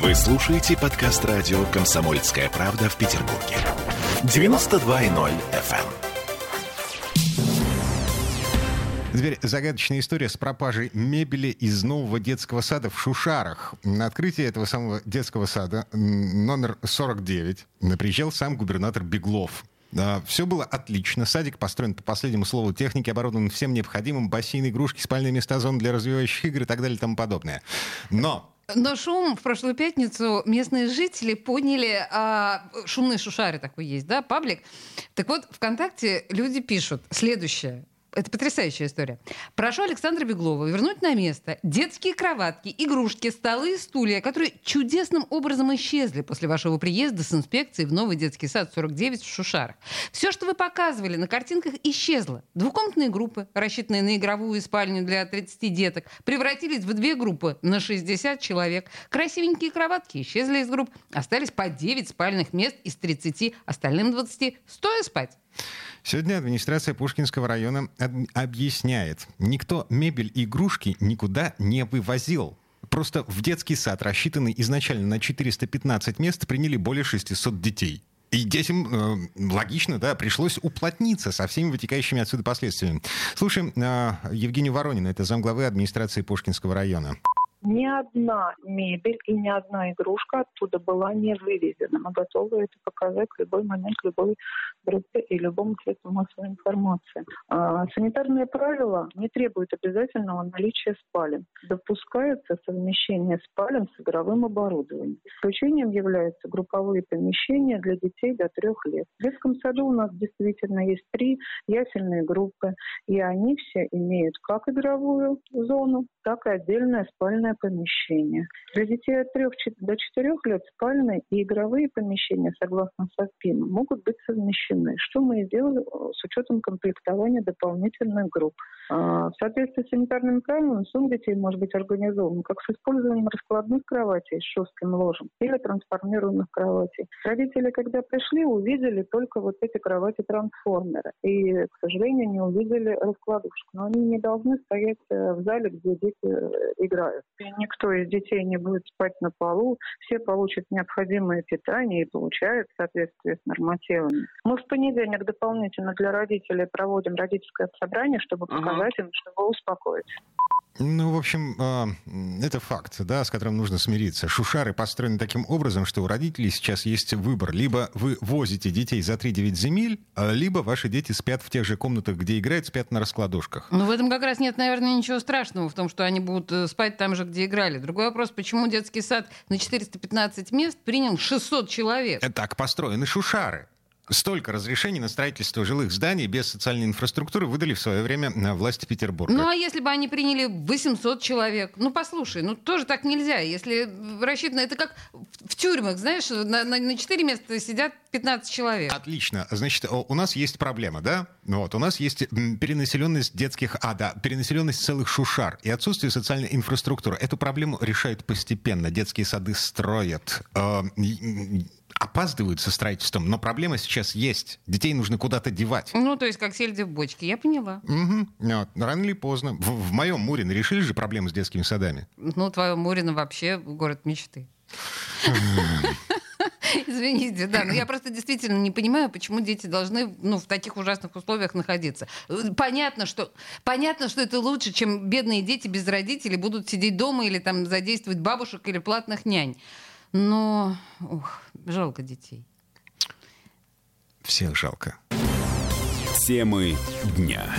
Вы слушаете подкаст радио «Комсомольская правда» в Петербурге. 92.0 FM. Теперь загадочная история с пропажей мебели из нового детского сада в Шушарах. На открытие этого самого детского сада номер 49 приезжал сам губернатор Беглов. Все было отлично. Садик построен по последнему слову техники, оборудован всем необходимым. Бассейн, игрушки, спальные места, зоны для развивающих игр и так далее и тому подобное. Но но шум в прошлую пятницу местные жители поняли, а, шумные шушары такой есть, да, паблик. Так вот, ВКонтакте люди пишут следующее. Это потрясающая история. Прошу Александра Беглова вернуть на место детские кроватки, игрушки, столы и стулья, которые чудесным образом исчезли после вашего приезда с инспекцией в новый детский сад 49 в Шушарах. Все, что вы показывали на картинках, исчезло. Двухкомнатные группы, рассчитанные на игровую спальню для 30 деток, превратились в две группы на 60 человек. Красивенькие кроватки исчезли из групп. Остались по 9 спальных мест из 30, остальным 20 стоя спать. Сегодня администрация Пушкинского района объясняет, никто мебель и игрушки никуда не вывозил. Просто в детский сад, рассчитанный изначально на 415 мест, приняли более 600 детей. И детям, э, логично, да, пришлось уплотниться со всеми вытекающими отсюда последствиями. Слушаем э, Евгению Воронину, это замглавы администрации Пушкинского района ни одна мебель и ни одна игрушка оттуда была не вывезена. Мы готовы это показать в любой момент, любой группе и любому средству массовой информации. А, санитарные правила не требуют обязательного наличия спален. Допускается совмещение спален с игровым оборудованием. Исключением являются групповые помещения для детей до трех лет. В детском саду у нас действительно есть три ясельные группы, и они все имеют как игровую зону, так и отдельное спальное помещение. Для детей от 3 до 4 лет спальные и игровые помещения, согласно СОСПИНу, могут быть совмещены, что мы и делали э, с учетом комплектования дополнительных групп. А, в соответствии с санитарными правилами сон детей может быть организован как с использованием раскладных кроватей с жестким ложем или трансформируемых кроватей. Родители, когда пришли, увидели только вот эти кровати-трансформеры и, к сожалению, не увидели раскладушку. Но они не должны стоять э, в зале, где дети э, играют. И никто из детей не будет спать на полу, все получат необходимое питание и получают в соответствии с нормативами. Мы в понедельник дополнительно для родителей проводим родительское собрание, чтобы показать им, чтобы успокоить. Ну, в общем, а, это факт, да, с которым нужно смириться. Шушары построены таким образом, что у родителей сейчас есть выбор. Либо вы возите детей за 3-9 земель, а, либо ваши дети спят в тех же комнатах, где играют, спят на раскладушках. Ну, в этом как раз нет, наверное, ничего страшного в том, что они будут э, спать там же, где играли. Другой вопрос, почему детский сад на 415 мест принял 600 человек? Так построены шушары. Столько разрешений на строительство жилых зданий без социальной инфраструктуры выдали в свое время власти Петербурга. Ну а если бы они приняли 800 человек? Ну послушай, ну тоже так нельзя. Если рассчитано, это как в тюрьмах, знаешь, на, на, на 4 места сидят 15 человек. Отлично. Значит, у нас есть проблема, да? Вот, у нас есть перенаселенность детских, а, да, перенаселенность целых шушар и отсутствие социальной инфраструктуры. Эту проблему решают постепенно. Детские сады строят а, опаздывают со строительством, но проблема сейчас есть. Детей нужно куда-то девать. Ну, то есть как сельди в бочке, я поняла. Угу. Вот. Рано или поздно. В, в моем Мурино решили же проблемы с детскими садами? Ну, твое Мурино вообще город мечты. Извините, да, но я просто действительно не понимаю, почему дети должны ну, в таких ужасных условиях находиться. Понятно что, понятно, что это лучше, чем бедные дети без родителей будут сидеть дома или там задействовать бабушек или платных нянь. Но, ух, жалко детей. Всех жалко. Темы дня.